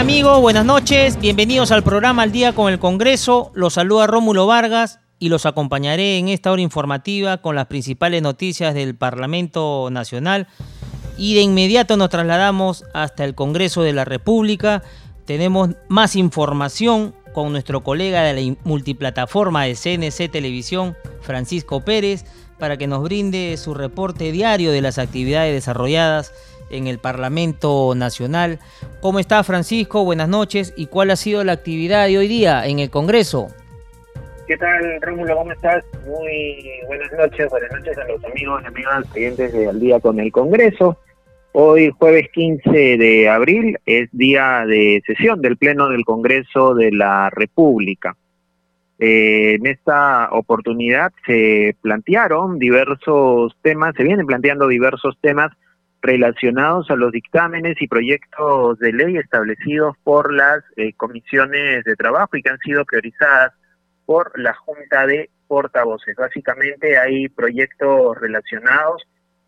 Amigos? Buenas noches. Bienvenidos al programa Al Día con el Congreso. Los saluda Rómulo Vargas y los acompañaré en esta hora informativa con las principales noticias del Parlamento Nacional. Y de inmediato nos trasladamos hasta el Congreso de la República. Tenemos más información con nuestro colega de la multiplataforma de CNC Televisión, Francisco Pérez, para que nos brinde su reporte diario de las actividades desarrolladas en el Parlamento Nacional. ¿Cómo está Francisco? Buenas noches. ¿Y cuál ha sido la actividad de hoy día en el Congreso? ¿Qué tal, Rómulo? ¿Cómo estás? Muy buenas noches. Buenas noches a los amigos y amigas siguientes de Al Día con el Congreso. Hoy, jueves 15 de abril, es día de sesión del Pleno del Congreso de la República. Eh, en esta oportunidad se plantearon diversos temas, se vienen planteando diversos temas relacionados a los dictámenes y proyectos de ley establecidos por las eh, comisiones de trabajo y que han sido priorizadas por la Junta de Portavoces. Básicamente hay proyectos relacionados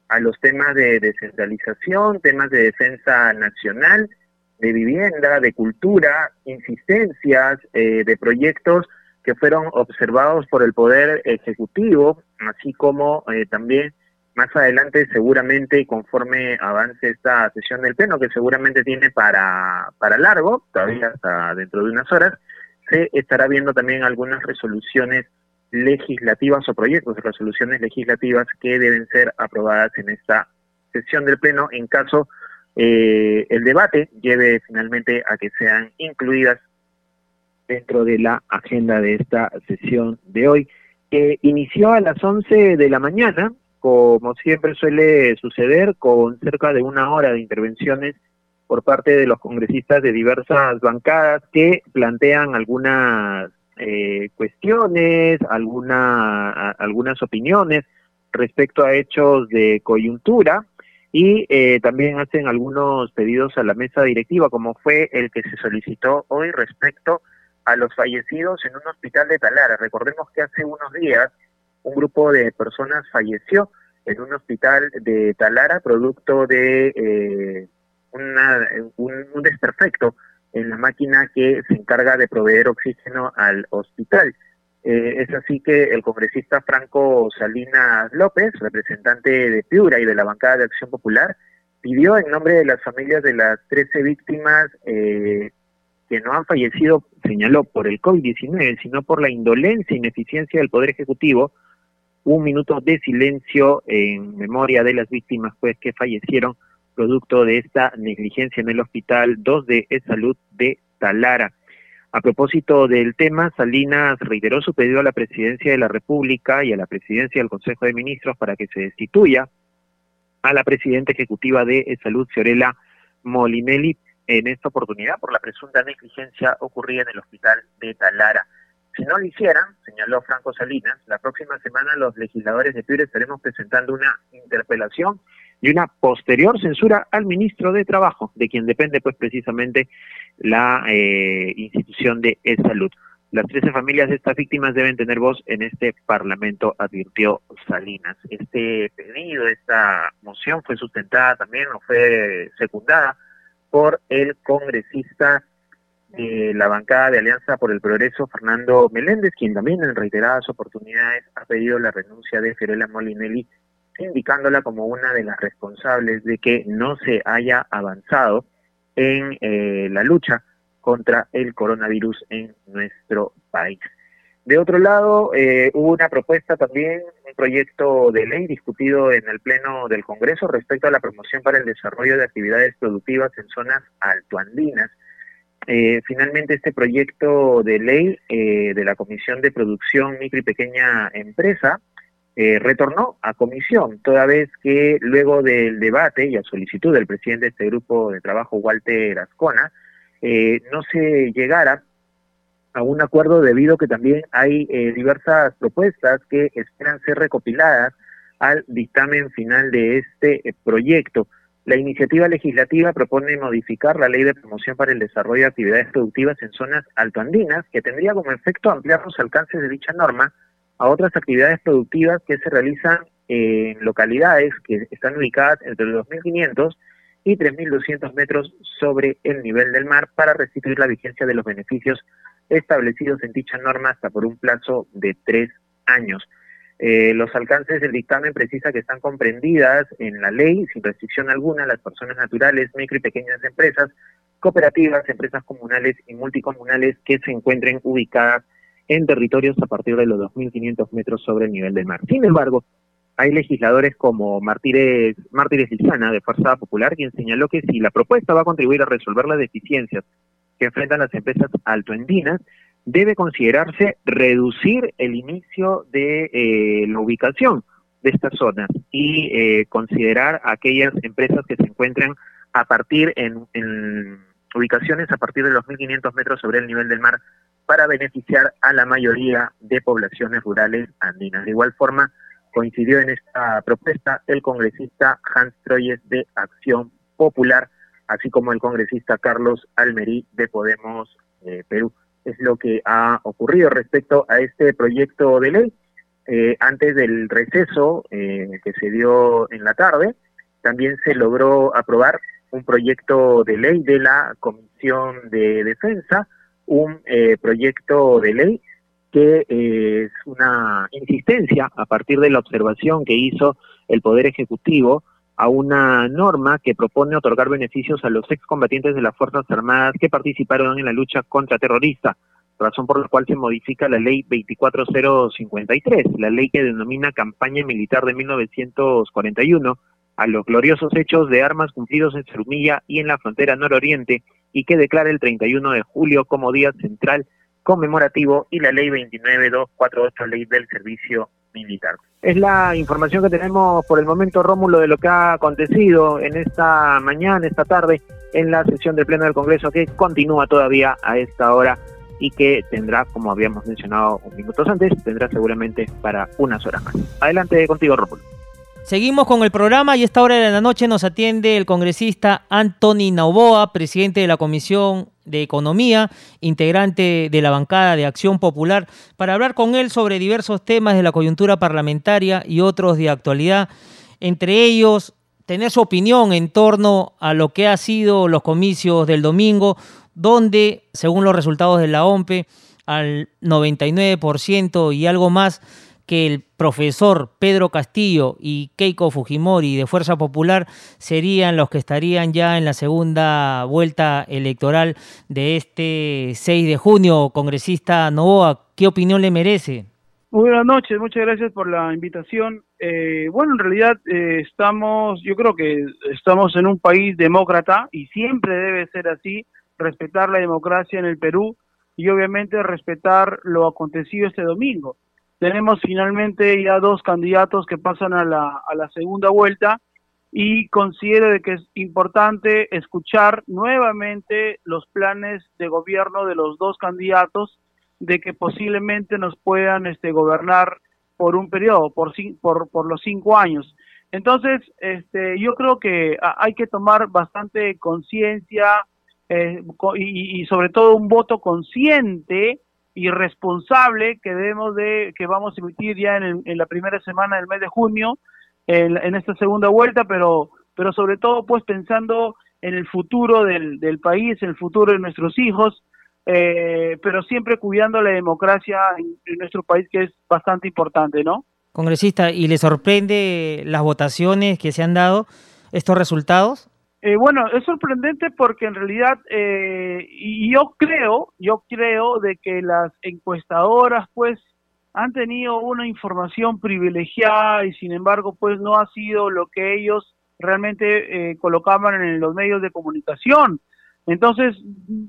a los temas de descentralización, temas de defensa nacional, de vivienda, de cultura, insistencias eh, de proyectos que fueron observados por el Poder Ejecutivo, así como eh, también más adelante seguramente conforme avance esta sesión del Pleno, que seguramente tiene para, para largo, todavía hasta dentro de unas horas, se estará viendo también algunas resoluciones legislativas o proyectos de resoluciones legislativas que deben ser aprobadas en esta sesión del Pleno en caso eh, el debate lleve finalmente a que sean incluidas dentro de la agenda de esta sesión de hoy, que inició a las 11 de la mañana, como siempre suele suceder, con cerca de una hora de intervenciones por parte de los congresistas de diversas bancadas que plantean algunas eh, cuestiones, alguna, algunas opiniones respecto a hechos de coyuntura y eh, también hacen algunos pedidos a la mesa directiva, como fue el que se solicitó hoy respecto a los fallecidos en un hospital de Talara. Recordemos que hace unos días un grupo de personas falleció en un hospital de Talara producto de eh, una, un, desperfecto en la máquina que se encarga de proveer oxígeno al hospital. Eh, es así que el congresista Franco Salinas López, representante de Piura y de la bancada de Acción Popular, pidió en nombre de las familias de las 13 víctimas eh, que no han fallecido, señaló, por el COVID-19, sino por la indolencia e ineficiencia del Poder Ejecutivo, un minuto de silencio en memoria de las víctimas pues que fallecieron producto de esta negligencia en el Hospital 2 de Salud de Talara. A propósito del tema, Salinas reiteró su pedido a la Presidencia de la República y a la Presidencia del Consejo de Ministros para que se destituya a la Presidenta Ejecutiva de Salud, Fiorella Molinelli, en esta oportunidad por la presunta negligencia ocurrida en el Hospital de Talara. Si no lo hicieran, señaló Franco Salinas, la próxima semana los legisladores de Piure estaremos presentando una interpelación y una posterior censura al ministro de Trabajo, de quien depende pues precisamente la eh, institución de salud. Las 13 familias de estas víctimas deben tener voz en este Parlamento, advirtió Salinas. Este pedido, esta moción fue sustentada también o fue secundada por el congresista de la bancada de Alianza por el Progreso, Fernando Meléndez, quien también en reiteradas oportunidades ha pedido la renuncia de Fiorella Molinelli indicándola como una de las responsables de que no se haya avanzado en eh, la lucha contra el coronavirus en nuestro país. De otro lado, eh, hubo una propuesta también, un proyecto de ley discutido en el Pleno del Congreso respecto a la promoción para el desarrollo de actividades productivas en zonas altoandinas. Eh, finalmente, este proyecto de ley de la Comisión de Producción Micro y Pequeña Empresa eh, retornó a comisión, toda vez que luego del debate y a solicitud del presidente de este grupo de trabajo, Walter Ascona, eh, no se llegara a un acuerdo debido a que también hay eh, diversas propuestas que esperan ser recopiladas al dictamen final de este eh, proyecto. La iniciativa legislativa propone modificar la ley de promoción para el desarrollo de actividades productivas en zonas altoandinas, que tendría como efecto ampliar los alcances de dicha norma a otras actividades productivas que se realizan en localidades que están ubicadas entre los 2.500 y 3.200 metros sobre el nivel del mar para restituir la vigencia de los beneficios establecidos en dicha norma hasta por un plazo de tres años. Eh, los alcances del dictamen precisa que están comprendidas en la ley, sin restricción alguna, las personas naturales, micro y pequeñas empresas, cooperativas, empresas comunales y multicomunales que se encuentren ubicadas en territorios a partir de los 2.500 metros sobre el nivel del mar. Sin embargo, hay legisladores como Martínez, Martínez Lizana, de Fuerza Popular, quien señaló que si la propuesta va a contribuir a resolver las deficiencias que enfrentan las empresas altoendinas, debe considerarse reducir el inicio de eh, la ubicación de estas zonas y eh, considerar aquellas empresas que se encuentran a partir en, en ubicaciones a partir de los 1.500 metros sobre el nivel del mar para beneficiar a la mayoría de poblaciones rurales andinas. De igual forma, coincidió en esta propuesta el congresista Hans Troyes de Acción Popular, así como el congresista Carlos Almerí de Podemos eh, Perú. Es lo que ha ocurrido respecto a este proyecto de ley. Eh, antes del receso eh, que se dio en la tarde, también se logró aprobar un proyecto de ley de la Comisión de Defensa, un proyecto de ley que es una insistencia a partir de la observación que hizo el Poder Ejecutivo a una norma que propone otorgar beneficios a los excombatientes de las Fuerzas Armadas que participaron en la lucha contra terrorista, razón por la cual se modifica la ley 24053, la ley que denomina campaña militar de 1941 a los gloriosos hechos de armas cumplidos en Cerumilla y en la frontera nororiente y que declara el 31 de julio como día central conmemorativo y la ley 29248, ley del servicio militar. Es la información que tenemos por el momento, Rómulo, de lo que ha acontecido en esta mañana, esta tarde, en la sesión del Pleno del Congreso, que continúa todavía a esta hora y que tendrá, como habíamos mencionado un minutos antes, tendrá seguramente para unas horas más. Adelante contigo, Rómulo. Seguimos con el programa y a esta hora de la noche nos atiende el congresista Anthony Nauboa, presidente de la Comisión de Economía, integrante de la bancada de Acción Popular, para hablar con él sobre diversos temas de la coyuntura parlamentaria y otros de actualidad, entre ellos tener su opinión en torno a lo que ha sido los comicios del domingo, donde, según los resultados de la OMPE, al 99% y algo más que el profesor Pedro Castillo y Keiko Fujimori de Fuerza Popular serían los que estarían ya en la segunda vuelta electoral de este 6 de junio. Congresista Novoa, ¿qué opinión le merece? Muy buenas noches, muchas gracias por la invitación. Eh, bueno, en realidad eh, estamos, yo creo que estamos en un país demócrata y siempre debe ser así, respetar la democracia en el Perú y obviamente respetar lo acontecido este domingo. Tenemos finalmente ya dos candidatos que pasan a la, a la segunda vuelta y considero de que es importante escuchar nuevamente los planes de gobierno de los dos candidatos de que posiblemente nos puedan este, gobernar por un periodo, por, por, por los cinco años. Entonces, este, yo creo que hay que tomar bastante conciencia eh, y, y, sobre todo un voto consciente irresponsable que debemos de que vamos a emitir ya en, la primera semana del mes de junio en, esta segunda vuelta pero pero sobre todo pues pensando en el futuro del, del país en el futuro de nuestros hijos eh, pero siempre cuidando la democracia en, en nuestro país que es bastante importante no congresista y le sorprende las votaciones que se han dado estos resultados eh, bueno, es sorprendente porque en realidad eh, yo creo, yo creo de que las encuestadoras pues han tenido una información privilegiada y sin embargo pues no ha sido lo que ellos realmente eh, colocaban en los medios de comunicación. Entonces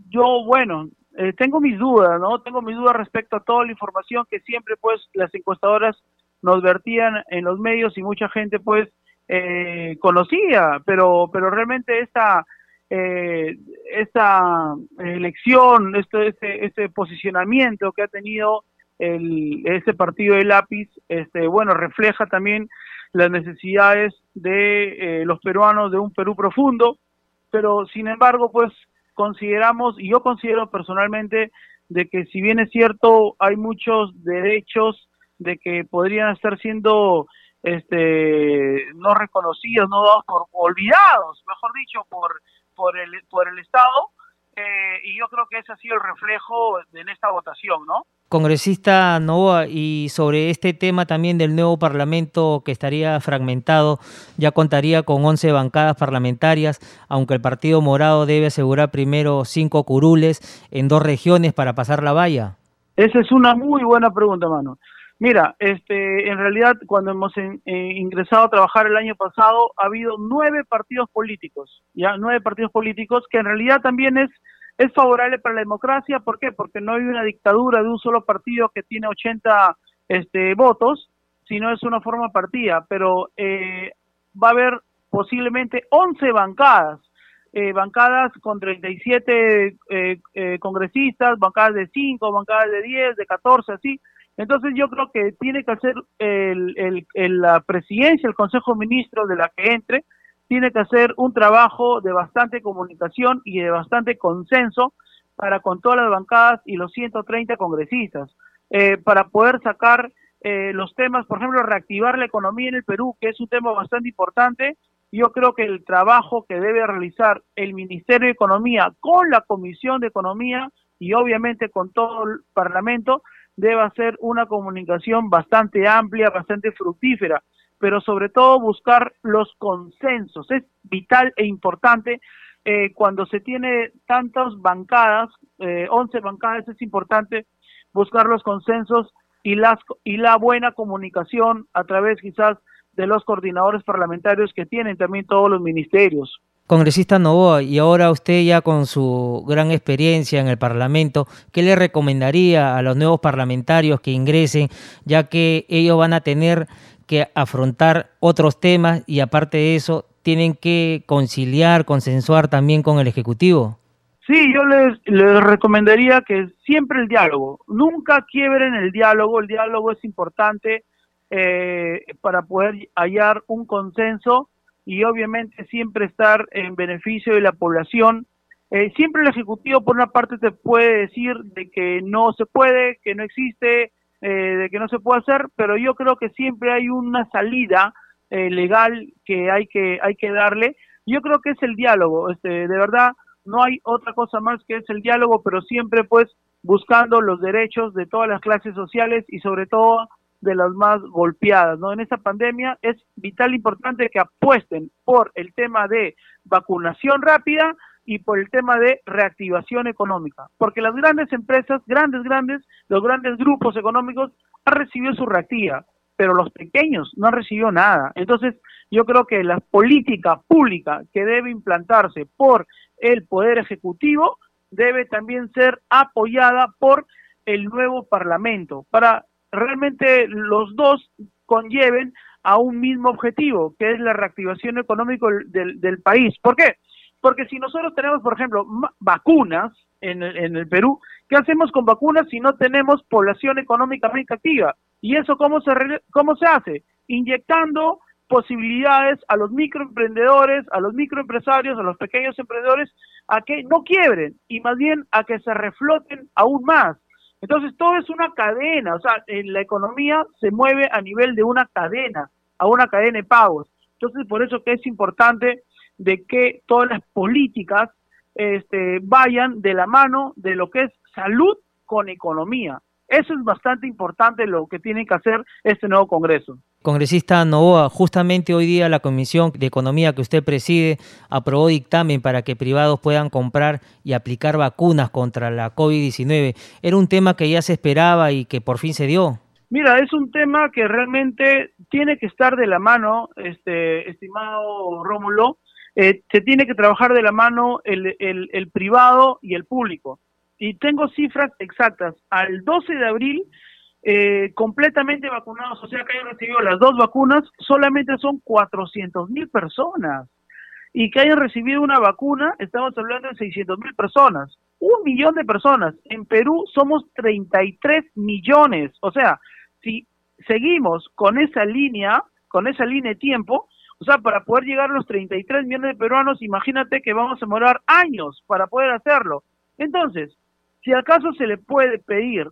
yo, bueno, eh, tengo mis dudas, ¿no? Tengo mis dudas respecto a toda la información que siempre pues las encuestadoras nos vertían en los medios y mucha gente pues eh, conocía, pero, pero realmente esta, eh, esta elección, este, este, este, posicionamiento que ha tenido el, ese partido de lápiz, este, bueno, refleja también las necesidades de eh, los peruanos de un Perú profundo, pero sin embargo, pues consideramos, y yo considero personalmente, de que si bien es cierto, hay muchos derechos de que podrían estar siendo este no reconocidos, no dados por olvidados, mejor dicho, por por el por el Estado, eh, y yo creo que ese ha sido el reflejo en esta votación, ¿no? Congresista Novoa, y sobre este tema también del nuevo Parlamento que estaría fragmentado, ya contaría con 11 bancadas parlamentarias, aunque el Partido Morado debe asegurar primero cinco curules en dos regiones para pasar la valla. Esa es una muy buena pregunta, mano. Mira, este, en realidad cuando hemos eh, ingresado a trabajar el año pasado ha habido nueve partidos políticos, ya nueve partidos políticos que en realidad también es es favorable para la democracia. ¿Por qué? Porque no hay una dictadura de un solo partido que tiene 80 este, votos, sino es una forma partida. Pero eh, va a haber posiblemente 11 bancadas, eh, bancadas con 37 eh, congresistas, bancadas de 5, bancadas de 10, de 14, así. Entonces yo creo que tiene que hacer el, la presidencia, el Consejo de Ministros de la que entre, tiene que hacer un trabajo de bastante comunicación y de bastante consenso para con todas las bancadas y los 130 congresistas, eh, para poder sacar eh, los temas, por ejemplo, reactivar la economía en el Perú, que es un tema bastante importante. Yo creo que el trabajo que debe realizar el Ministerio de Economía con la Comisión de Economía y obviamente con todo el Parlamento debe ser una comunicación bastante amplia, bastante fructífera, pero sobre todo buscar los consensos. Es vital e importante eh, cuando se tiene tantas bancadas, eh, 11 bancadas, es importante buscar los consensos y, las, y la buena comunicación a través quizás de los coordinadores parlamentarios que tienen también todos los ministerios. Congresista Novoa, y ahora usted ya con su gran experiencia en el Parlamento, ¿qué le recomendaría a los nuevos parlamentarios que ingresen, ya que ellos van a tener que afrontar otros temas y aparte de eso tienen que conciliar, consensuar también con el Ejecutivo? Sí, yo les, recomendaría que siempre el diálogo, nunca quiebren el diálogo, el diálogo es importante eh, para poder hallar un consenso y obviamente siempre estar en beneficio de la población. Eh, siempre el Ejecutivo por una parte te puede decir de que no se puede, que no existe, eh, de que no se puede hacer, pero yo creo que siempre hay una salida eh, legal que hay que hay que darle. Yo creo que es el diálogo, este, de verdad no hay otra cosa más que es el diálogo, pero siempre pues buscando los derechos de todas las clases sociales y sobre todo de las más golpeadas, ¿no? En esta pandemia es vital importante que apuesten por el tema de vacunación rápida y por el tema de reactivación económica, porque las grandes empresas, grandes, grandes, los grandes grupos económicos han recibido su reactiva, pero los pequeños no han recibido nada. Entonces, yo creo que la política pública que debe implantarse por el Poder Ejecutivo debe también ser apoyada por el nuevo Parlamento para realmente los dos conlleven a un mismo objetivo, que es la reactivación económica del, del país. ¿Por qué? Porque si nosotros tenemos, por ejemplo, vacunas en el, en el Perú, ¿qué hacemos con vacunas si no tenemos población económicamente activa? ¿Y eso cómo se, cómo se hace? Inyectando posibilidades a los microemprendedores, a los microempresarios, a los pequeños emprendedores, a que no quiebren y más bien a que se refloten aún más. Entonces, todo es una cadena, o sea, en la economía se mueve a nivel de una cadena, a una cadena de pagos. Entonces, por eso que es importante de que todas las políticas este, vayan de la mano de lo que es salud con economía. Eso es bastante importante lo que tiene que hacer este nuevo Congreso. Congresista Novoa, justamente hoy día la Comisión de Economía que usted preside aprobó dictamen para que privados puedan comprar y aplicar vacunas contra la COVID-19. ¿Era un tema que ya se esperaba y que por fin se dio? Mira, es un tema que realmente tiene que estar de la mano, este, estimado Rómulo, eh, se tiene que trabajar de la mano el, el, el privado y el público. Y tengo cifras exactas. Al 12 de abril eh, completamente vacunados, o sea que hayan recibido las dos vacunas, solamente son 400 mil personas. y que hayan recibido una vacuna, estamos hablando de 600 mil personas. Un millón de personas. En Perú somos 33 millones. O sea, si seguimos con esa línea, con esa línea de tiempo, o sea, para poder llegar a los 33 millones de peruanos, imagínate que vamos a demorar años para poder hacerlo. Entonces, si acaso se le puede pedir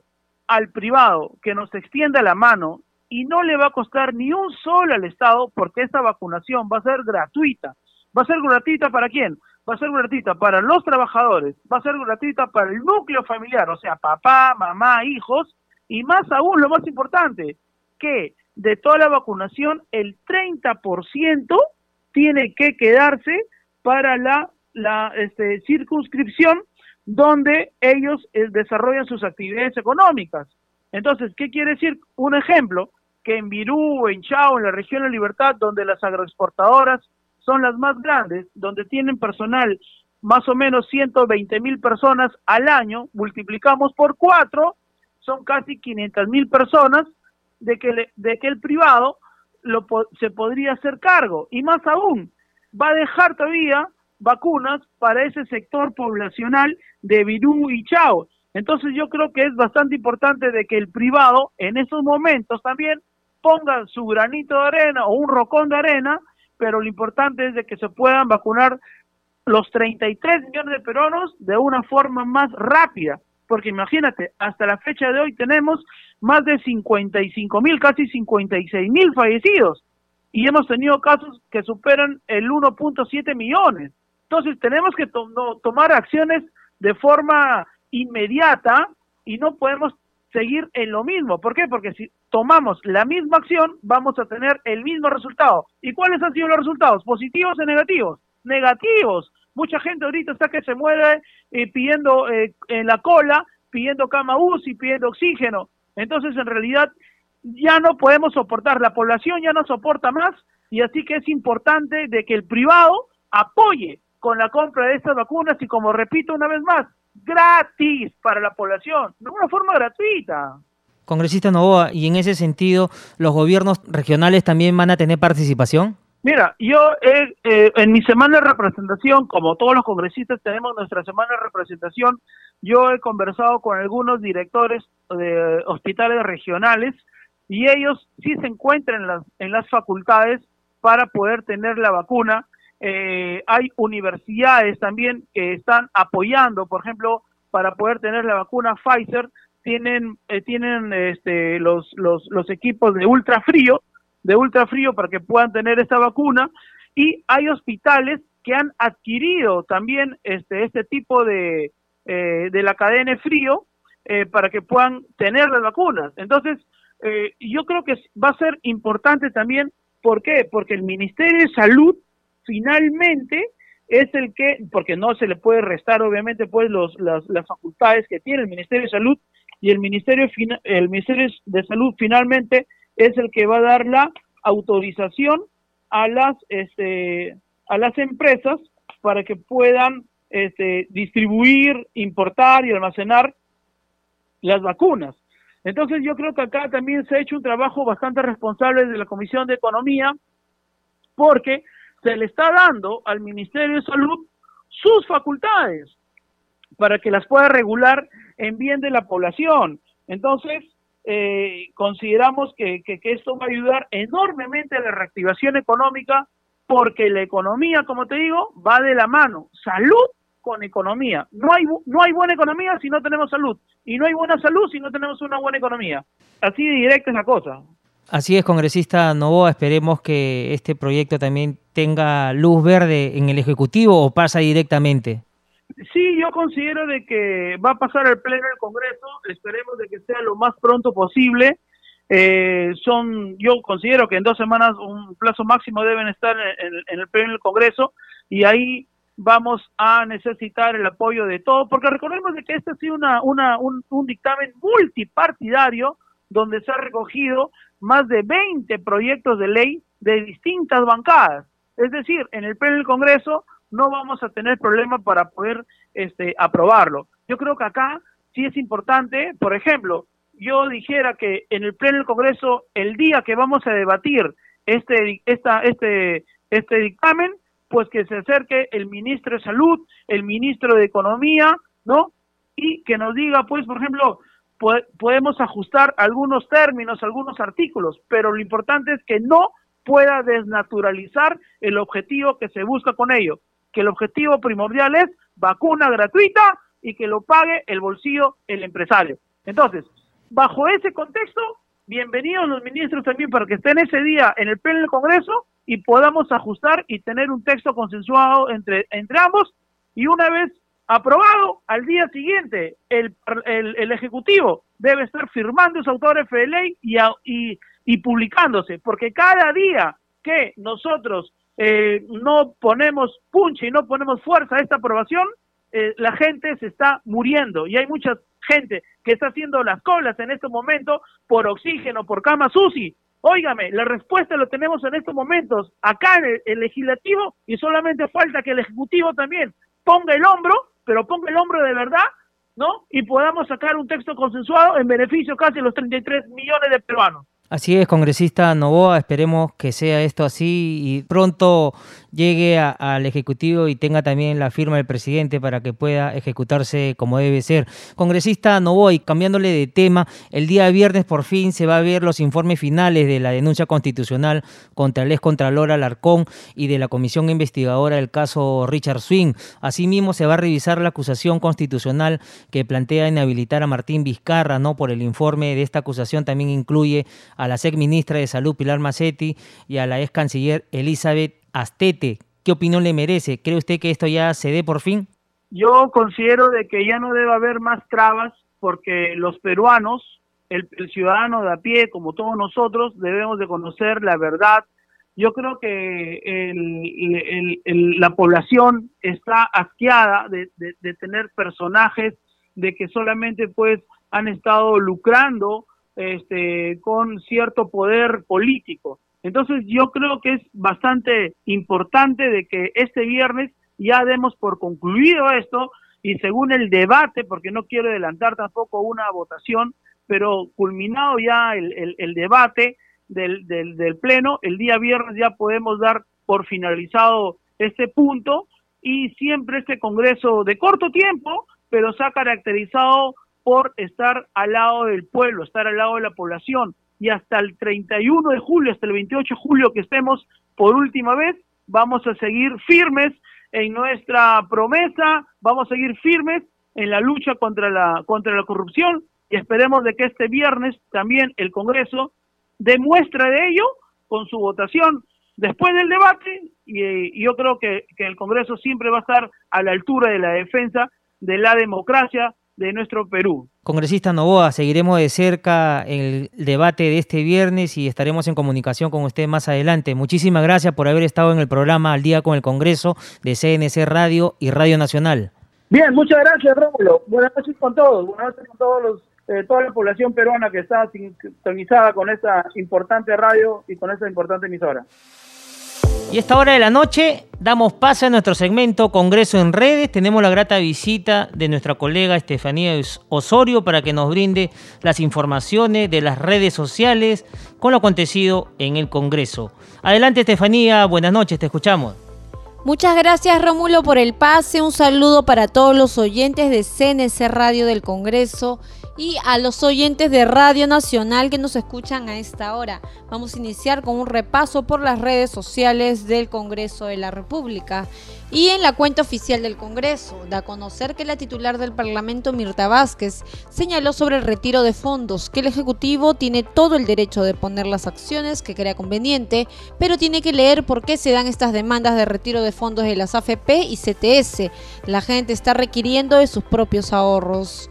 al privado que nos extienda la mano y no le va a costar ni un solo al Estado porque esta vacunación va a ser gratuita. ¿Va a ser gratuita para quién? Va a ser gratuita para los trabajadores, va a ser gratuita para el núcleo familiar, o sea, papá, mamá, hijos, y más aún, lo más importante, que de toda la vacunación, el 30% tiene que quedarse para la, la este, circunscripción donde ellos eh, desarrollan sus actividades económicas. Entonces, ¿qué quiere decir? Un ejemplo, que en Virú, en Chao, en la región de Libertad, donde las agroexportadoras son las más grandes, donde tienen personal más o menos 120 mil personas al año, multiplicamos por cuatro, son casi 500 mil personas de que, de que el privado lo, se podría hacer cargo. Y más aún, va a dejar todavía vacunas para ese sector poblacional de Virú y Chao. Entonces yo creo que es bastante importante de que el privado en esos momentos también ponga su granito de arena o un rocón de arena, pero lo importante es de que se puedan vacunar los 33 millones de peruanos de una forma más rápida, porque imagínate, hasta la fecha de hoy tenemos más de 55 mil, casi 56 mil fallecidos, y hemos tenido casos que superan el 1.7 millones. Entonces tenemos que tomar acciones de forma inmediata y no podemos seguir en lo mismo. ¿Por qué? Porque si tomamos la misma acción, vamos a tener el mismo resultado. ¿Y cuáles han sido los resultados? ¿Positivos o negativos? Negativos. Mucha gente ahorita está que se muere eh, pidiendo eh, en la cola, pidiendo cama UCI, pidiendo oxígeno. Entonces, en realidad, ya no podemos soportar, la población ya no soporta más y así que es importante de que el privado apoye con la compra de estas vacunas y como repito una vez más, gratis para la población, de una forma gratuita. Congresista Novoa, y en ese sentido, ¿los gobiernos regionales también van a tener participación? Mira, yo eh, en mi semana de representación, como todos los congresistas tenemos nuestra semana de representación, yo he conversado con algunos directores de hospitales regionales y ellos sí se encuentran en las, en las facultades para poder tener la vacuna eh, hay universidades también que están apoyando, por ejemplo, para poder tener la vacuna Pfizer, tienen, eh, tienen este, los, los, los equipos de ultrafrío, de ultrafrío para que puedan tener esta vacuna, y hay hospitales que han adquirido también este, este tipo de, eh, de la cadena de frío para que puedan tener las vacunas. Entonces, yo creo que va a ser importante también, ¿por qué? Porque el Ministerio de Salud finalmente es el que, porque no se le puede restar obviamente pues los, las, las facultades que tiene el Ministerio de Salud y el Ministerio, el Ministerio de Salud finalmente es el que va a dar la autorización a las, este, a las empresas para que puedan este, distribuir, importar y almacenar las vacunas. Entonces yo creo que acá también se ha hecho un trabajo bastante responsable de la Comisión de Economía porque se le está dando al Ministerio de Salud sus facultades para que las pueda regular en bien de la población. Entonces, eh, consideramos que, que, esto va a ayudar enormemente a la reactivación económica porque la economía, como te digo, va de la mano. Salud con economía. No hay, no hay buena economía si no tenemos salud. Y no hay buena salud si no tenemos una buena economía. Así de directa es la cosa. Así es, congresista Novoa, esperemos que este proyecto también tenga luz verde en el Ejecutivo o pasa directamente. Sí, yo considero de que va a pasar al Pleno del Congreso, esperemos de que sea lo más pronto posible. Eh, son, yo considero que en dos semanas un plazo máximo deben estar en, el Pleno del Congreso y ahí vamos a necesitar el apoyo de todos, porque recordemos de que este ha sido una, una, un, un dictamen multipartidario donde se ha recogido más de 20 proyectos de ley de distintas bancadas. Es decir, en el pleno del Congreso no vamos a tener problema para poder este, aprobarlo. Yo creo que acá sí es importante, por ejemplo, yo dijera que en el pleno del Congreso, el día que vamos a debatir este, esta, este, este dictamen, pues que se acerque el ministro de Salud, el ministro de Economía, ¿no? Y que nos diga, pues, por ejemplo, podemos ajustar algunos términos, algunos artículos, pero lo importante es que no pueda desnaturalizar el objetivo que se busca con ello, que el objetivo primordial es vacuna gratuita y que lo pague el bolsillo el empresario. Entonces, bajo ese contexto, bienvenidos los ministros también para que estén ese día en el pleno del Congreso y podamos ajustar y tener un texto consensuado entre, entre ambos y una vez aprobado, al día siguiente el, el, Ejecutivo debe estar firmando ese autor de ley y, y, y publicándose, porque cada día que nosotros eh, no ponemos punche y no ponemos fuerza a esta aprobación, eh, la gente se está muriendo y hay mucha gente que está haciendo las colas en este momento por oxígeno, por cama SUSI. Óigame, la respuesta lo tenemos en estos momentos acá en el, legislativo y solamente falta que el ejecutivo también ponga el hombro, pero ponga el hombro de verdad, ¿no? Y podamos sacar un texto consensuado en beneficio casi de los 33 millones de peruanos. Así es, congresista Novoa, esperemos que sea esto así y pronto llegue al Ejecutivo y tenga también la firma del presidente para que pueda ejecutarse como debe ser. Congresista Novoa, y cambiándole de tema, el día viernes por fin se va a ver los informes finales de la denuncia constitucional contra el ex Contralor Alarcón y de la comisión investigadora del caso Richard Swing. Asimismo, se va a revisar la acusación constitucional que plantea inhabilitar a Martín Vizcarra, ¿no? Por el informe de esta acusación también incluye a la ex ministra de Salud Pilar Macetti y a la ex canciller Elizabeth Astete. ¿Qué opinión le merece? ¿Cree usted que esto ya se dé por fin? Yo considero de que ya no debe haber más trabas porque los peruanos, el, ciudadano de a pie, como todos nosotros, debemos de conocer la verdad. Yo creo que la población está asqueada de, de tener personajes de que solamente pues han estado lucrando este, con cierto poder político. Entonces yo creo que es bastante importante de que este viernes ya demos por concluido esto y según el debate, porque no quiero adelantar tampoco una votación, pero culminado ya el, debate del, del, del Pleno, el día viernes ya podemos dar por finalizado este punto y siempre este Congreso de corto tiempo, pero se ha caracterizado por estar al lado del pueblo, estar al lado de la población, y hasta el 31 de julio, hasta el 28 de julio que estemos por última vez, vamos a seguir firmes en nuestra promesa, vamos a seguir firmes en la lucha contra la contra la corrupción y esperemos de que este viernes también el Congreso demuestre de ello con su votación después del debate y, yo creo que, que el Congreso siempre va a estar a la altura de la defensa de la democracia, de nuestro Perú. Congresista Novoa, seguiremos de cerca el debate de este viernes y estaremos en comunicación con usted más adelante. Muchísimas gracias por haber estado en el programa Al Día con el Congreso de CNC Radio y Radio Nacional. Bien, muchas gracias, Rómulo. Buenas noches con todos. Buenas noches con todos los, eh, toda la población peruana que está sintonizada con esta importante radio y con esta importante emisora. Y esta hora de la noche damos paso a nuestro segmento Congreso en Redes. Tenemos la grata visita de nuestra colega Estefanía Osorio para que nos brinde las informaciones de las redes sociales con lo acontecido en el Congreso. Adelante Estefanía, buenas noches, te escuchamos. Muchas gracias Rómulo por el pase, un saludo para todos los oyentes de CNC Radio del Congreso y a los oyentes de Radio Nacional que nos escuchan a esta hora. Vamos a iniciar con un repaso por las redes sociales del Congreso de la República. Y en la cuenta oficial del Congreso, da a conocer que la titular del Parlamento, Mirta Vázquez, señaló sobre el retiro de fondos que el Ejecutivo tiene todo el derecho de poner las acciones que crea conveniente, pero tiene que leer por qué se dan estas demandas de retiro de fondos de las AFP y CTS. La gente está requiriendo de sus propios ahorros.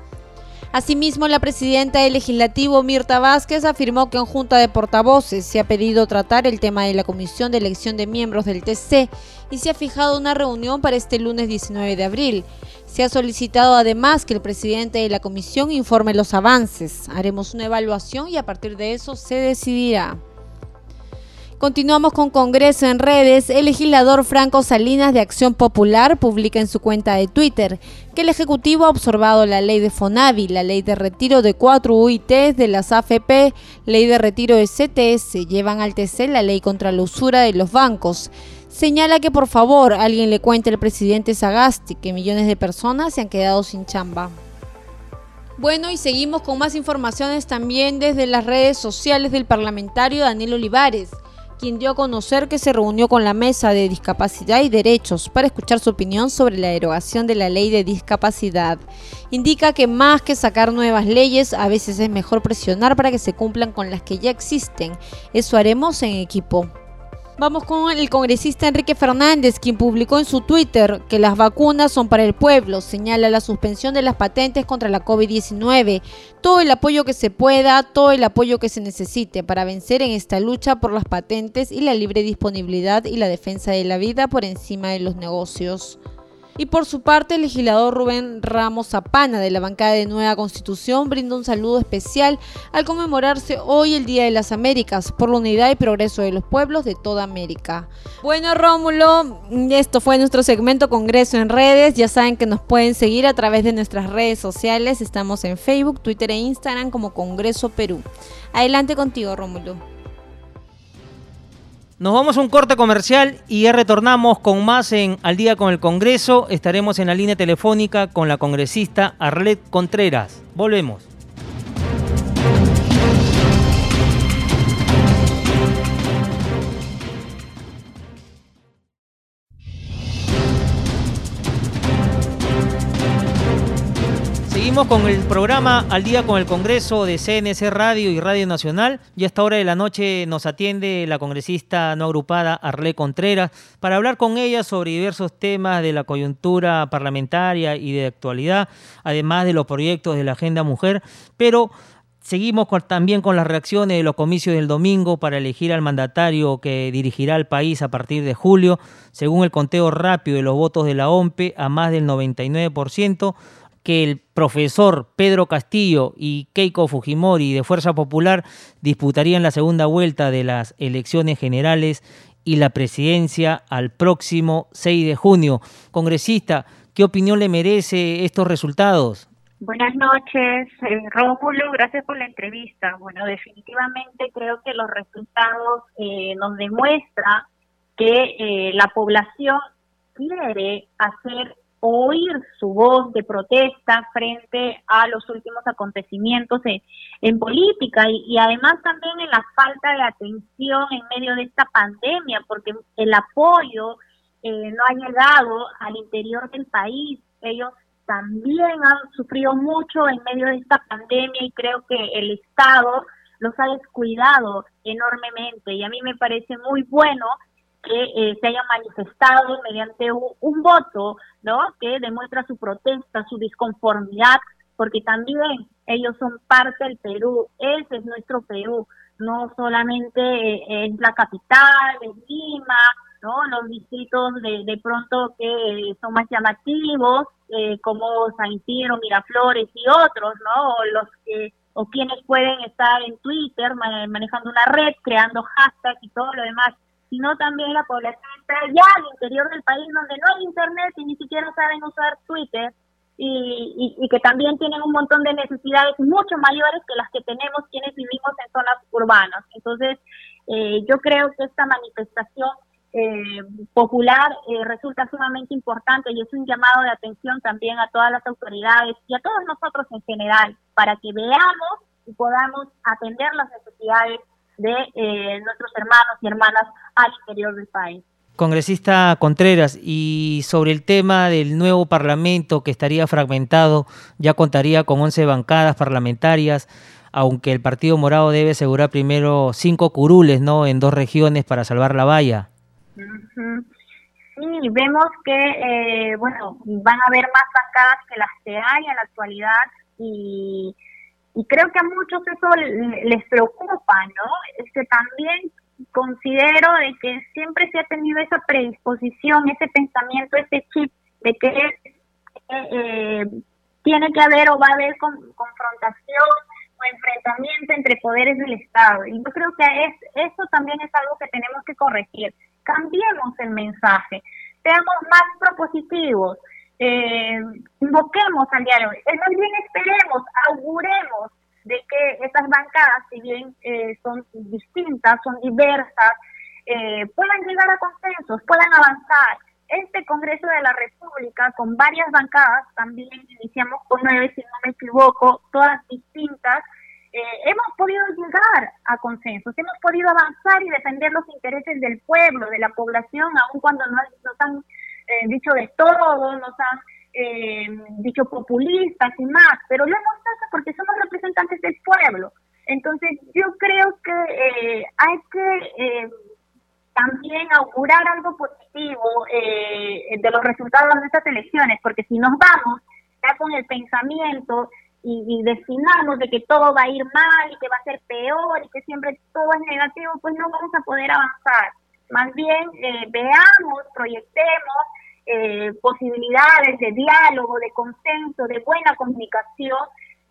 Asimismo, la presidenta del legislativo, Mirta Vázquez, afirmó que en Junta de Portavoces se ha pedido tratar el tema de la comisión de elección de miembros del TC y se ha fijado una reunión para este lunes 19 de abril. Se ha solicitado además que el presidente de la comisión informe los avances. Haremos una evaluación y a partir de eso se decidirá. Continuamos con Congreso en redes. El legislador Franco Salinas de Acción Popular publica en su cuenta de Twitter que el Ejecutivo ha observado la ley de FONAVI, la ley de retiro de cuatro UITs de las AFP, ley de retiro de CTS, llevan al TC la ley contra la usura de los bancos. Señala que por favor alguien le cuente al presidente Sagasti que millones de personas se han quedado sin chamba. Bueno, y seguimos con más informaciones también desde las redes sociales del parlamentario Daniel Olivares quien dio a conocer que se reunió con la Mesa de Discapacidad y Derechos para escuchar su opinión sobre la derogación de la ley de discapacidad. Indica que más que sacar nuevas leyes, a veces es mejor presionar para que se cumplan con las que ya existen. Eso haremos en equipo. Vamos con el congresista Enrique Fernández, quien publicó en su Twitter que las vacunas son para el pueblo, señala la suspensión de las patentes contra la COVID-19, todo el apoyo que se pueda, todo el apoyo que se necesite para vencer en esta lucha por las patentes y la libre disponibilidad y la defensa de la vida por encima de los negocios. Y por su parte, el legislador Rubén Ramos Zapana de la bancada de Nueva Constitución brinda un saludo especial al conmemorarse hoy el Día de las Américas por la unidad y progreso de los pueblos de toda América. Bueno, Rómulo, esto fue nuestro segmento Congreso en redes. Ya saben que nos pueden seguir a través de nuestras redes sociales. Estamos en Facebook, Twitter e Instagram como Congreso Perú. Adelante contigo, Rómulo. Nos vamos a un corte comercial y ya retornamos con más en Al día con el Congreso. Estaremos en la línea telefónica con la congresista Arlet Contreras. Volvemos. Seguimos con el programa Al día con el Congreso de CNC Radio y Radio Nacional. Y a esta hora de la noche nos atiende la congresista no agrupada Arlé Contreras para hablar con ella sobre diversos temas de la coyuntura parlamentaria y de actualidad, además de los proyectos de la Agenda Mujer. Pero Seguimos también con las reacciones de los comicios del domingo para elegir al mandatario que dirigirá al país a partir de julio. Según el conteo rápido de los votos de la OMPE, a más del 99%, que el profesor Pedro Castillo y Keiko Fujimori de Fuerza Popular disputarían la segunda vuelta de las elecciones generales y la presidencia al próximo 6 de junio. Congresista, ¿qué opinión le merece estos resultados? Buenas noches, eh, Rómulo, gracias por la entrevista. Bueno, definitivamente creo que los resultados eh, nos demuestran que eh, la población quiere hacer oír su voz de protesta frente a los últimos acontecimientos en, política y, además también en la falta de atención en medio de esta pandemia, porque el apoyo eh, no ha llegado al interior del país. Ellos también han sufrido mucho en medio de esta pandemia y creo que el Estado los ha descuidado enormemente y a mí me parece muy bueno que eh, se hayan manifestado mediante un, voto, ¿no? Que demuestra su protesta, su disconformidad, porque también ellos son parte del Perú, ese es nuestro Perú, no solamente eh, es la capital, es Lima, ¿no? Los distritos de, de pronto que son más llamativos, eh, como San Isidro, Miraflores y otros, ¿no? O los que o quienes pueden estar en Twitter manejando una red, creando hashtags y todo lo demás sino también la población está allá al interior del país donde no hay internet y ni siquiera saben usar Twitter y, que también tienen un montón de necesidades mucho mayores que las que tenemos quienes vivimos en zonas urbanas. Entonces, eh, yo creo que esta manifestación eh, popular eh, resulta sumamente importante y es un llamado de atención también a todas las autoridades y a todos nosotros en general para que veamos y podamos atender las necesidades de eh, nuestros hermanos y hermanas al interior del país. Congresista Contreras, y sobre el tema del nuevo Parlamento que estaría fragmentado, ya contaría con 11 bancadas parlamentarias, aunque el Partido Morado debe asegurar primero cinco curules ¿no? en dos regiones para salvar la valla. Sí, vemos que eh, bueno van a haber más bancadas que las que hay en la actualidad y y creo que a muchos eso les preocupa, ¿no? Es que también considero de que siempre se ha tenido esa predisposición, ese pensamiento, ese chip de que eh, tiene que haber o va a haber confrontación o enfrentamiento entre poderes del Estado. Y yo creo que es, eso también es algo que tenemos que corregir. Cambiemos el mensaje, seamos más propositivos, eh, invoquemos al diálogo, más bien esperemos, auguremos de que estas bancadas, si bien eh, son distintas, son diversas, eh, puedan llegar a consensos, puedan avanzar. Este Congreso de la República, con varias bancadas, también iniciamos con nueve, si no me equivoco, todas distintas, eh, hemos podido llegar a consensos, hemos podido avanzar y defender los intereses del pueblo, de la población, aun cuando nos, nos han dicho de todo, nos han eh, dicho populistas y más, pero lo hemos hecho porque somos representantes del pueblo. Entonces yo creo que eh, hay que eh, también augurar algo positivo eh, de los resultados de estas elecciones, porque si nos vamos ya con el pensamiento y, y destinamos de que todo va a ir mal y que va a ser peor y que siempre todo es negativo, pues no vamos a poder avanzar. Más bien veamos, proyectemos eh, posibilidades de diálogo, de consenso, de buena comunicación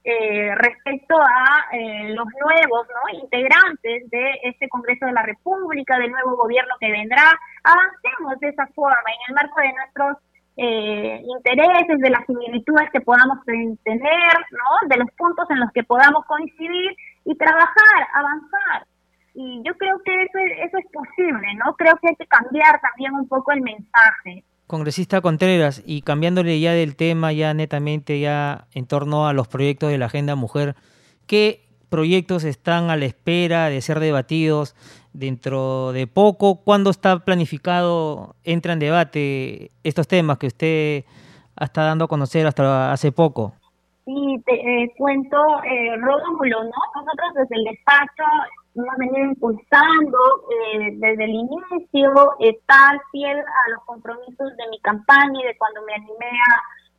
eh, respecto a eh, los nuevos integrantes de este Congreso de la República, del nuevo gobierno que vendrá. Avancemos de esa forma en el marco de nuestros intereses, de las similitudes que podamos tener, de los puntos en los que podamos coincidir y trabajar, avanzar. Y yo creo que eso, eso es posible, ¿no? Creo que hay que cambiar también un poco el mensaje. Congresista Contreras, y cambiándole ya del tema, ya netamente ya en torno a los proyectos de la Agenda Mujer, ¿qué proyectos están a la espera de ser debatidos dentro de poco? ¿Cuándo está planificado, entra en debate estos temas que usted está dando a conocer hasta hace poco? Sí, te eh, cuento, eh, Rómulo, ¿no? Nosotros desde el despacho hemos venido impulsando eh, desde el inicio, estar fiel a los compromisos de mi campaña y de cuando me animé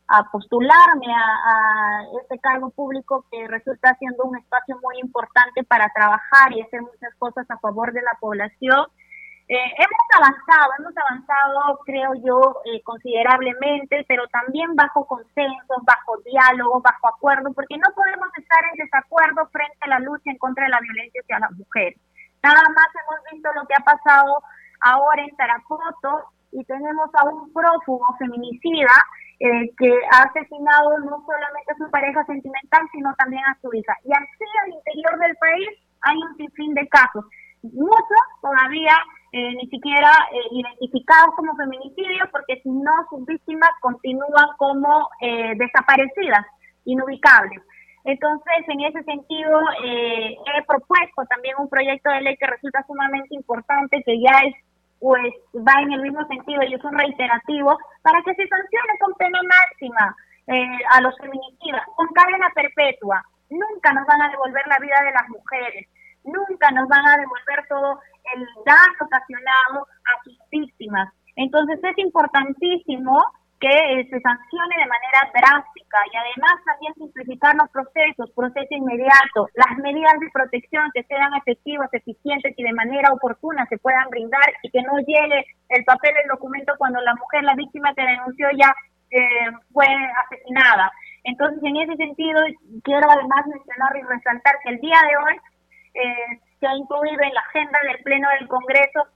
a, a postularme a, a, este cargo público que resulta siendo un espacio muy importante para trabajar y hacer muchas cosas a favor de la población. Eh, hemos avanzado, hemos avanzado, creo yo, eh, considerablemente, pero también bajo consenso, bajo diálogo, bajo acuerdo, porque no podemos estar en desacuerdo frente a la lucha en contra de la violencia hacia las mujeres. Nada más hemos visto lo que ha pasado ahora en Tarapoto y tenemos a un prófugo feminicida eh, que ha asesinado no solamente a su pareja sentimental, sino también a su hija. Y así al interior del país hay un sinfín de casos. Muchos todavía eh, ni siquiera eh, identificados como feminicidios, porque si no, sus víctimas continúan como eh, desaparecidas, inubicables. Entonces, en ese sentido, eh, he propuesto también un proyecto de ley que resulta sumamente importante, que ya es, pues, va en el mismo sentido y es un reiterativo, para que se sancione con pena máxima a los feminicidas, con cadena perpetua. Nunca nos van a devolver la vida de las mujeres, nunca nos van a devolver todo el daño ocasionado a sus víctimas. Entonces es importantísimo que eh, se sancione de manera drástica y además también simplificar los procesos, proceso inmediato, las medidas de protección que sean efectivas, eficientes y de manera oportuna se puedan brindar y que no llegue el papel, el documento cuando la mujer, la víctima que denunció ya eh, fue asesinada. Entonces, en ese sentido, quiero además mencionar y resaltar que el día de hoy eh, se ha incluido en la agenda del Pleno del Congreso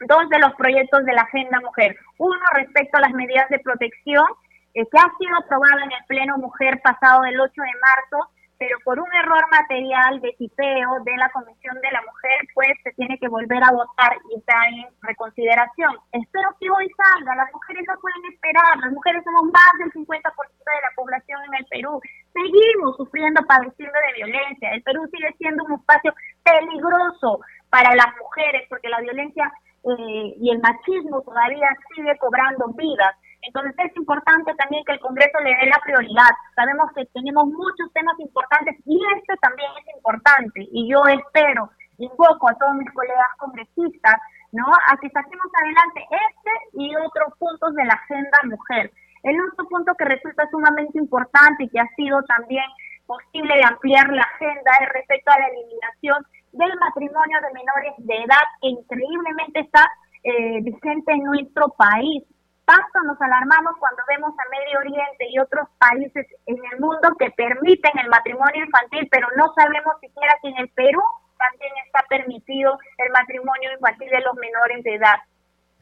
dos de los proyectos de la Agenda Mujer. Uno respecto a las medidas de protección, eh, que ha sido aprobado en el Pleno Mujer pasado del 8 de marzo, pero por un error material de tipeo de la Comisión de la Mujer, pues se tiene que volver a votar y está en reconsideración. Espero que hoy salga, las mujeres no pueden esperar, las mujeres somos más del 50% de la población en el Perú, seguimos sufriendo, padeciendo de violencia, el Perú sigue siendo un espacio peligroso para las mujeres porque la violencia eh, y el machismo todavía sigue cobrando vidas. Entonces es importante también que el Congreso le dé la prioridad. Sabemos que tenemos muchos temas importantes y este también es importante. Y yo espero, invoco a todos mis colegas congresistas, ¿no? A que saquemos adelante este y otros puntos de la agenda mujer. El otro punto que resulta sumamente importante y que ha sido también posible de ampliar la agenda es respecto a la eliminación del matrimonio de menores de edad que increíblemente está eh, vigente en nuestro país. Tanto nos alarmamos cuando vemos a Medio Oriente y otros países en el mundo que permiten el matrimonio infantil, pero no sabemos siquiera que en el Perú también está permitido el matrimonio infantil de los menores de edad.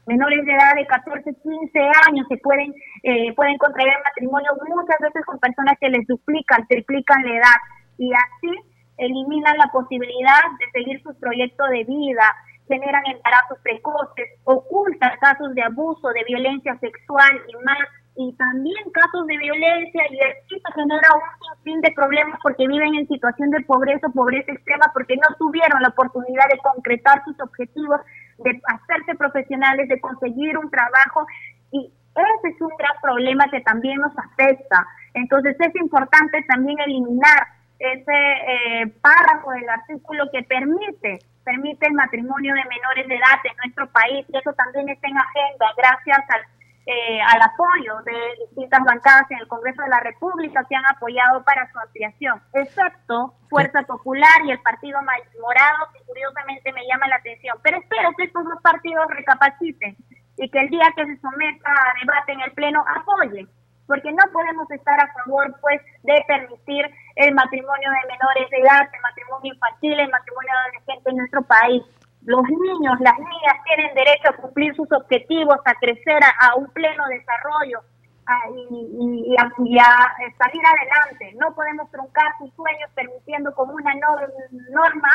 Menores de edad de 14, 15 años se pueden, eh, pueden contraer matrimonio muchas veces con personas que les duplican, triplican la edad y así eliminan la posibilidad de seguir su proyecto de vida, generan embarazos precoces, ocultan casos de abuso, de violencia sexual y más, y también casos de violencia y esto genera un sinfín de problemas porque viven en situación de pobreza, pobreza extrema, porque no tuvieron la oportunidad de concretar sus objetivos, de hacerse profesionales, de conseguir un trabajo y ese es un gran problema que también nos afecta. Entonces es importante también eliminar ese eh, párrafo del artículo que permite permite el matrimonio de menores de edad en nuestro país y eso también está en agenda gracias al, eh, al apoyo de distintas bancadas en el Congreso de la República que han apoyado para su ampliación, excepto Fuerza Popular y el Partido Morado, que curiosamente me llama la atención. Pero espero que estos dos partidos recapaciten y que el día que se someta a debate en el Pleno apoyen porque no podemos estar a favor pues de permitir el matrimonio de menores de edad, el matrimonio infantil, el matrimonio adolescente en nuestro país. Los niños, las niñas tienen derecho a cumplir sus objetivos, a crecer a, un pleno desarrollo y, a, salir adelante. No podemos truncar sus sueños permitiendo como una norma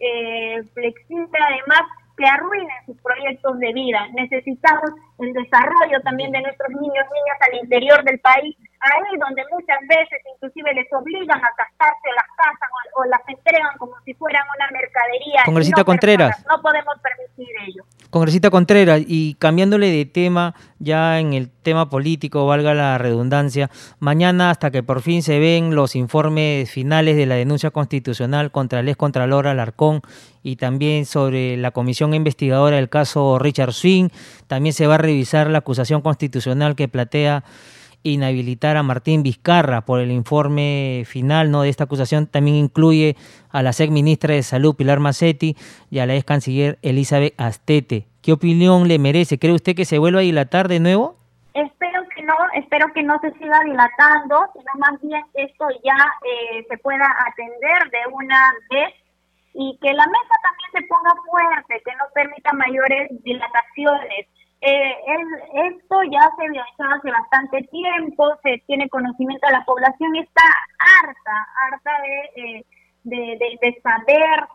eh, flexible además que arruinen sus proyectos de vida. Necesitamos el desarrollo también de nuestros niños, niñas al interior del país, ahí donde muchas veces inclusive les obligan a casarse las casas o, las entregan como si fueran una mercadería. Congresista Contreras. No podemos permitir ello. Congresista Contreras, y cambiándole de tema, ya en el tema político, valga la redundancia, mañana hasta que por fin se ven los informes finales de la denuncia constitucional contra el ex Contralor Alarcón y también sobre la comisión investigadora del caso Richard Swing, también se va a revisar la acusación constitucional que platea inhabilitar a Martín Vizcarra por el informe final ¿no? de esta acusación. También incluye a la ex ministra de Salud, Pilar Macetti, y a la ex canciller Elizabeth Astete. ¿Qué opinión le merece? ¿Cree usted que se vuelva a dilatar de nuevo? Espero que no, espero que no se siga dilatando, sino más bien que esto ya eh, se pueda atender de una vez y que la mesa también se ponga fuerte, que no permita mayores dilataciones. Eh, esto ya se realizó hace bastante tiempo, se tiene conocimiento, la población está harta, harta de, eh, de, de, saber,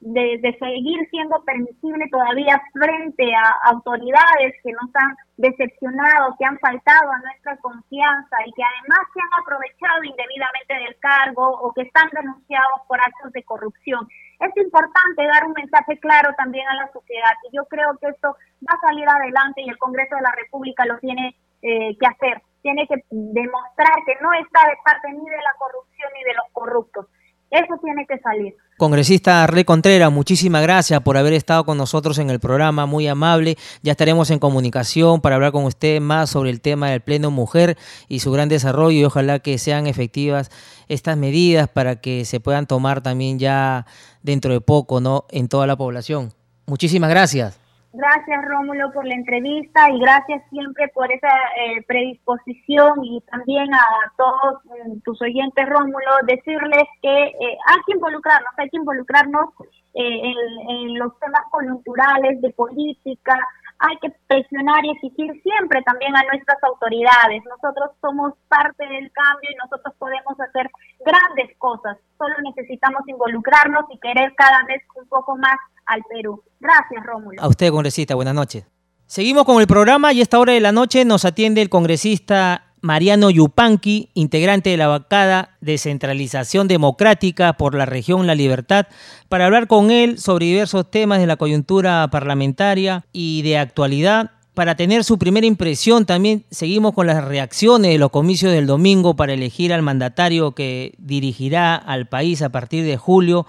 de, seguir siendo permisible todavía frente a autoridades que nos han decepcionado, que han faltado a nuestra confianza y que además se han aprovechado indebidamente del cargo o que están denunciados por actos de corrupción. Es importante dar un mensaje claro también a la sociedad y yo creo que esto va a salir adelante y el Congreso de la República lo tiene eh, que hacer. Tiene que demostrar que no está de parte ni de la corrupción ni de los corruptos. Eso tiene que salir. Congresista Arle Contreras, muchísimas gracias por haber estado con nosotros en el programa, muy amable. Ya estaremos en comunicación para hablar con usted más sobre el tema del Pleno Mujer y su gran desarrollo y ojalá que sean efectivas estas medidas para que se puedan tomar también ya dentro de poco, ¿no? En toda la población. Muchísimas gracias. Gracias Rómulo por la entrevista y gracias siempre por esa eh, predisposición y también a todos mm, tus oyentes Rómulo decirles que eh, hay que involucrarnos, hay que involucrarnos eh, en, los temas coyunturales de política, hay que presionar y exigir siempre también a nuestras autoridades. Nosotros somos parte del cambio y nosotros podemos hacer grandes cosas, solo necesitamos involucrarnos y querer cada vez un poco más al Perú. Gracias, Rómulo. A usted, congresista, buenas noches. Seguimos con el programa y a esta hora de la noche nos atiende el congresista Mariano Yupanqui, integrante de la bancada Descentralización Democrática por la región La Libertad, para hablar con él sobre diversos temas de la coyuntura parlamentaria y de actualidad. Para tener su primera impresión, también seguimos con las reacciones de los comicios del domingo para elegir al mandatario que dirigirá al país a partir de julio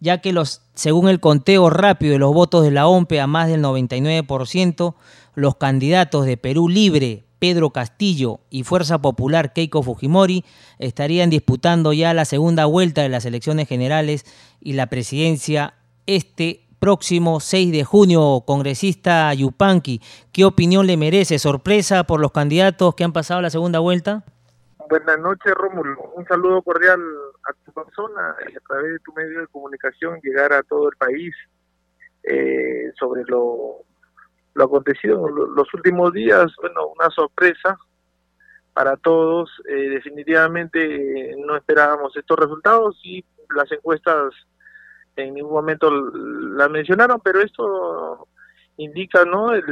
ya que los, según el conteo rápido de los votos de la OMPE a más del 99%, los candidatos de Perú Libre, Pedro Castillo y Fuerza Popular Keiko Fujimori estarían disputando ya la segunda vuelta de las elecciones generales y la presidencia este próximo 6 de junio, congresista Yupanqui. ¿Qué opinión le merece? ¿Sorpresa por los candidatos que han pasado la segunda vuelta? Buenas noches, Rómulo. Un saludo cordial a tu persona y a través de tu medio de comunicación llegar a todo el país eh, sobre lo, lo acontecido en los últimos días. Bueno, una sorpresa para todos. Eh, definitivamente no esperábamos estos resultados y las encuestas en ningún momento la mencionaron, pero esto indica no el,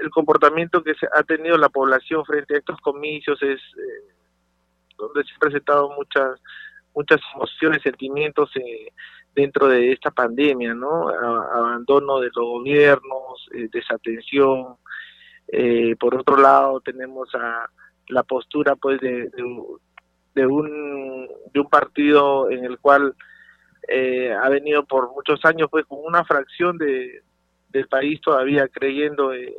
el comportamiento que se ha tenido la población frente a estos comicios es eh, donde se han presentado muchas muchas emociones, sentimientos eh, dentro de esta pandemia, ¿no? abandono de los gobiernos, eh, desatención. por otro lado, tenemos a la postura, pues, de, de, un de un partido en el cual ha venido por muchos años, pues, con una fracción de, del país todavía creyendo en,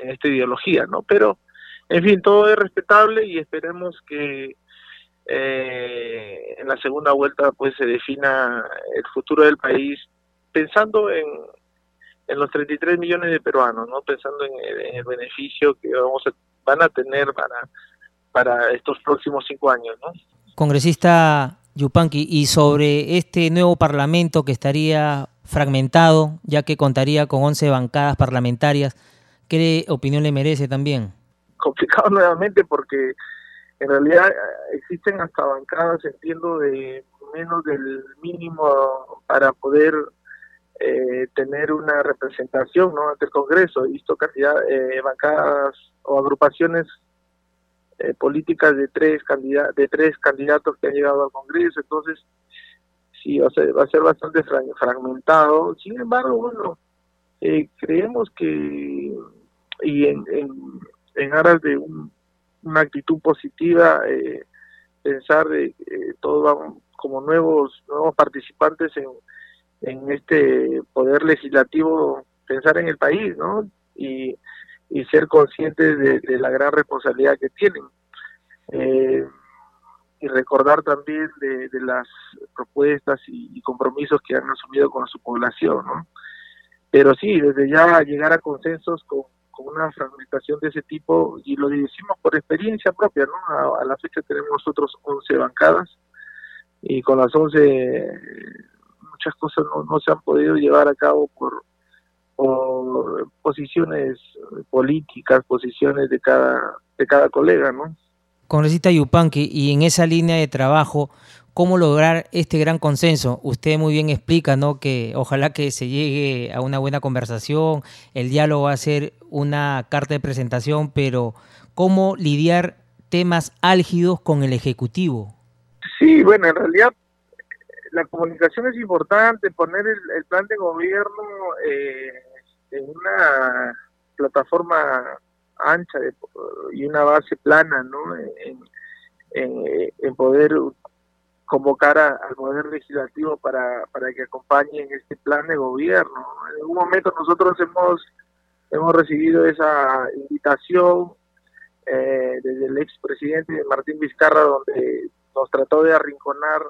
esta ideología, ¿no? Pero, en fin, todo es respetable y esperemos que eh, en la segunda vuelta pues se defina el futuro del país pensando en, en los 33 millones de peruanos, ¿no? Pensando en el, beneficio que vamos a, van a tener para, para estos próximos cinco años, ¿no? Congresista Yupanqui, y sobre este nuevo parlamento que estaría fragmentado, ya que contaría con 11 bancadas parlamentarias. ¿Qué opinión le merece también? Complicado nuevamente porque en realidad eh, existen hasta bancadas, entiendo, de menos del mínimo para poder eh, tener una representación ¿no? ante el Congreso. He visto cantidad eh, bancadas o agrupaciones políticas de tres, de tres candidatos que han llegado al Congreso. Entonces, sí, va a ser, va a ser bastante fragmentado. Sin embargo, bueno, eh, creemos que, y en, en, aras de una actitud positiva, eh, pensar de todos vamos como nuevos, nuevos participantes en, en este poder legislativo, pensar en el país, ¿no? Y, y ser conscientes de, la gran responsabilidad que tienen. Eh, y recordar también de, las propuestas y, compromisos que han asumido con su población, ¿no? Pero sí, desde ya llegar a consensos con, una fragmentación de ese tipo, y lo decimos por experiencia propia, ¿no? A, la fecha tenemos nosotros 11 bancadas, y con las 11 muchas cosas no, no se han podido llevar a cabo por, por posiciones políticas, posiciones de cada, de cada colega, ¿no? Congresista Yupanqui, y en esa línea de trabajo, ¿cómo lograr este gran consenso? Usted muy bien explica, ¿no? Que ojalá que se llegue a una buena conversación, el diálogo va a ser una carta de presentación, pero ¿cómo lidiar temas álgidos con el Ejecutivo? Sí, bueno, en realidad la comunicación es importante, poner el, plan de gobierno eh, en una plataforma ancha y una base plana ¿no? en, en, poder convocar al poder legislativo para, para que acompañe en este plan de gobierno. En un momento nosotros hemos hemos recibido esa invitación eh, desde el expresidente Martín Vizcarra donde nos trató de arrinconar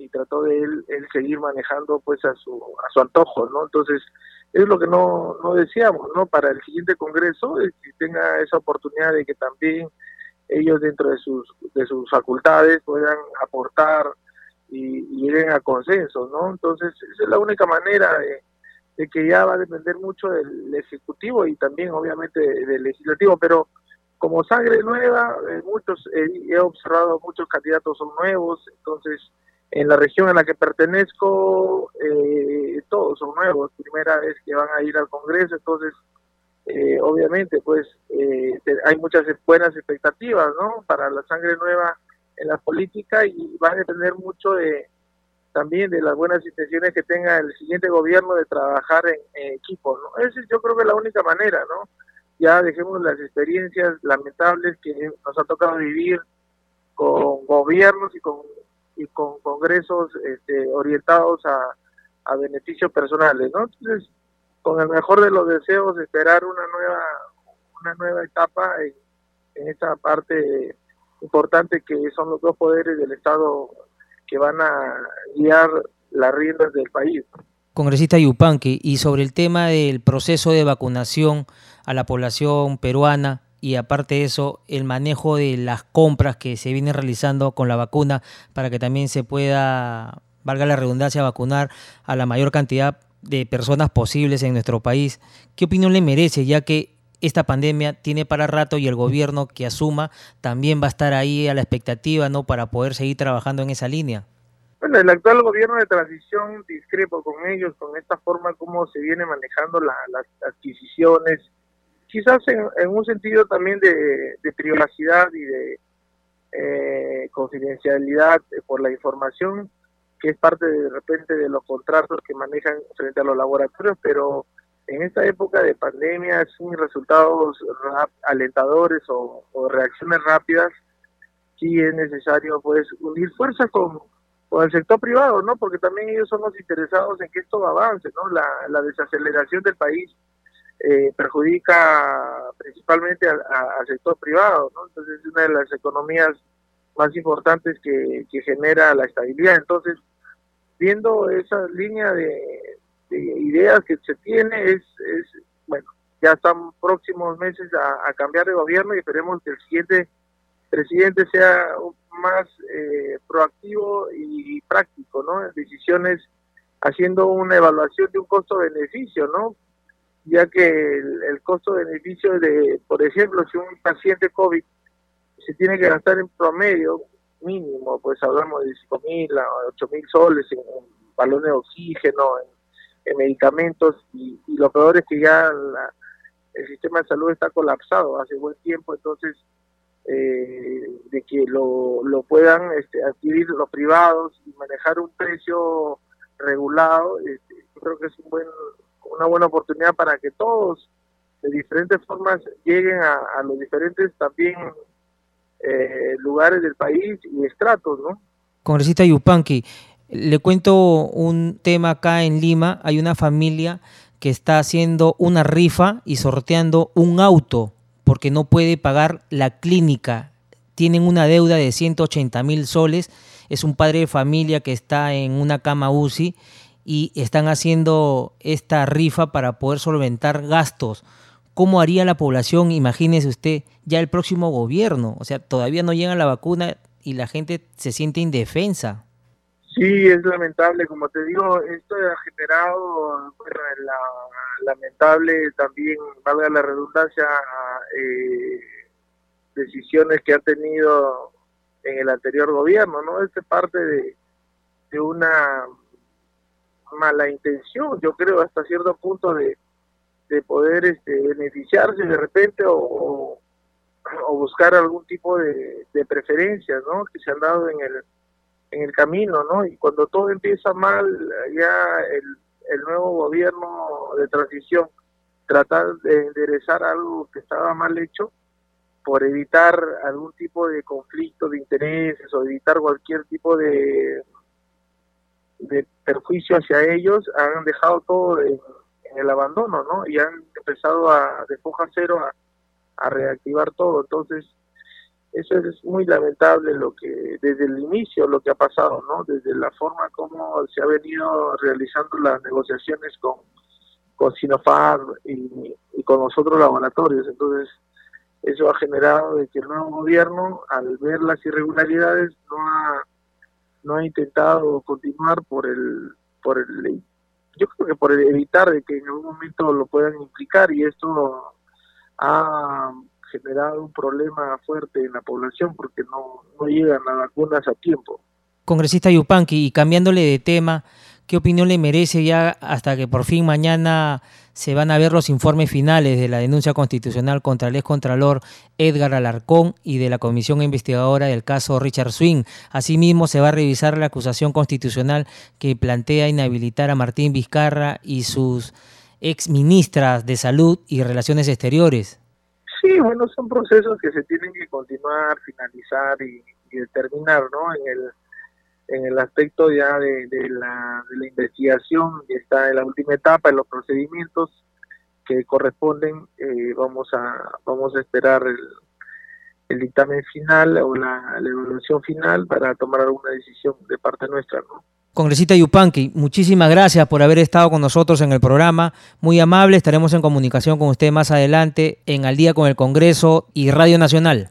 y trató de él, seguir manejando pues a su a su antojo, ¿no? Entonces es lo que no, no deseamos, ¿no? Para el siguiente congreso, es que tenga esa oportunidad de que también ellos dentro de sus, de sus facultades puedan aportar y, lleguen a consenso, ¿no? Entonces, esa es la única manera de, que ya va a depender mucho del Ejecutivo y también, obviamente, del Legislativo, pero como sangre nueva, eh, muchos, he observado muchos candidatos son nuevos, entonces en la región en la que pertenezco, eh, todos son nuevos, primera vez que van a ir al Congreso, entonces, eh, obviamente, pues eh, hay muchas buenas expectativas, ¿no? Para la sangre nueva en la política y va a depender mucho de también de las buenas intenciones que tenga el siguiente gobierno de trabajar en, equipo, ¿no? Esa es yo creo que la única manera, ¿no? Ya dejemos las experiencias lamentables que nos ha tocado vivir con gobiernos y con y con congresos este, orientados a, a beneficios personales, ¿no? Entonces, con el mejor de los deseos, esperar una nueva una nueva etapa en, en esta parte importante que son los dos poderes del Estado que van a guiar las riendas del país. Congresista Yupanqui, y sobre el tema del proceso de vacunación a la población peruana y aparte de eso, el manejo de las compras que se vienen realizando con la vacuna para que también se pueda, valga la redundancia, vacunar a la mayor cantidad de personas posibles en nuestro país. ¿Qué opinión le merece, ya que esta pandemia tiene para rato y el gobierno que asuma también va a estar ahí a la expectativa, ¿no? Para poder seguir trabajando en esa línea. Bueno, el actual gobierno de transición discrepo con ellos, con esta forma como se viene manejando las adquisiciones, quizás en, un sentido también de, privacidad y de eh, confidencialidad por la información, que es parte de, repente de los contratos que manejan frente a los laboratorios, pero en esta época de pandemia, sin resultados alentadores o, reacciones rápidas, sí es necesario pues unir fuerzas con, con el sector privado, ¿no? Porque también ellos son los interesados en que esto avance, ¿no? La desaceleración del país eh, perjudica principalmente al, sector privado, ¿no? Entonces es una de las economías más importantes que, genera la estabilidad. Entonces, viendo esa línea de, ideas que se tiene es, es bueno, ya están próximos meses a, cambiar de gobierno y esperemos que el siguiente presidente sea más eh, proactivo y práctico, ¿no? En decisiones haciendo una evaluación de un costo-beneficio, ¿no? Ya que el, el costo-beneficio de, por ejemplo, si un paciente COVID se tiene que gastar en promedio mínimo, pues hablamos de 5 mil a 8 mil soles en, balones de oxígeno, en medicamentos y, lo peor es que ya el sistema de salud está colapsado hace buen tiempo, entonces eh, de que lo, lo puedan este, adquirir los privados y manejar un precio regulado, este, yo creo que es un buen, una buena oportunidad para que todos de diferentes formas lleguen a, los diferentes también eh, lugares del país y estratos, ¿no? Congresista Yupanqui, le cuento un tema acá en Lima. Hay una familia que está haciendo una rifa y sorteando un auto porque no puede pagar la clínica. Tienen una deuda de 180 mil soles. Es un padre de familia que está en una cama UCI y están haciendo esta rifa para poder solventar gastos. ¿Cómo haría la población? Imagínese usted, ya el próximo gobierno. O sea, todavía no llega la vacuna y la gente se siente indefensa. Sí, es lamentable, como te digo, esto ha generado, bueno, la, lamentable también, valga la redundancia, eh, decisiones que ha tenido en el anterior gobierno, ¿no? Es parte de, de una mala intención, yo creo, hasta cierto punto de, de poder este, beneficiarse de repente o, o buscar algún tipo de, de preferencias, ¿no? Que se han dado en el en el camino, ¿no? Y cuando todo empieza mal, ya el, el nuevo gobierno de transición tratar de enderezar algo que estaba mal hecho por evitar algún tipo de conflicto de intereses o evitar cualquier tipo de, de perjuicio hacia ellos, han dejado todo en, el abandono, ¿no? Y han empezado a, de foja cero a, reactivar todo. Entonces, eso es muy lamentable lo que desde el inicio lo que ha pasado no desde la forma como se ha venido realizando las negociaciones con con Sinopharm y, con los otros laboratorios entonces eso ha generado de que el nuevo gobierno al ver las irregularidades no ha no ha intentado continuar por el por el yo creo que por evitar de que en algún momento lo puedan implicar y esto ha generado un problema fuerte en la población porque no, no llegan las vacunas a tiempo. Congresista Yupanqui, y cambiándole de tema, ¿qué opinión le merece ya hasta que por fin mañana se van a ver los informes finales de la denuncia constitucional contra el excontralor Edgar Alarcón y de la comisión investigadora del caso Richard Swing? Asimismo, se va a revisar la acusación constitucional que plantea inhabilitar a Martín Vizcarra y sus ex ministras de Salud y Relaciones Exteriores. Sí, bueno, son procesos que se tienen que continuar, finalizar y, determinar, ¿no? En el en el aspecto ya de, la, de la investigación, está en la última etapa, en los procedimientos que corresponden, eh, vamos a vamos a esperar el, el dictamen final o la, la evaluación final para tomar alguna decisión de parte nuestra, ¿no? Congresista Yupanqui, muchísimas gracias por haber estado con nosotros en el programa. Muy amable, estaremos en comunicación con usted más adelante en Al día con el Congreso y Radio Nacional.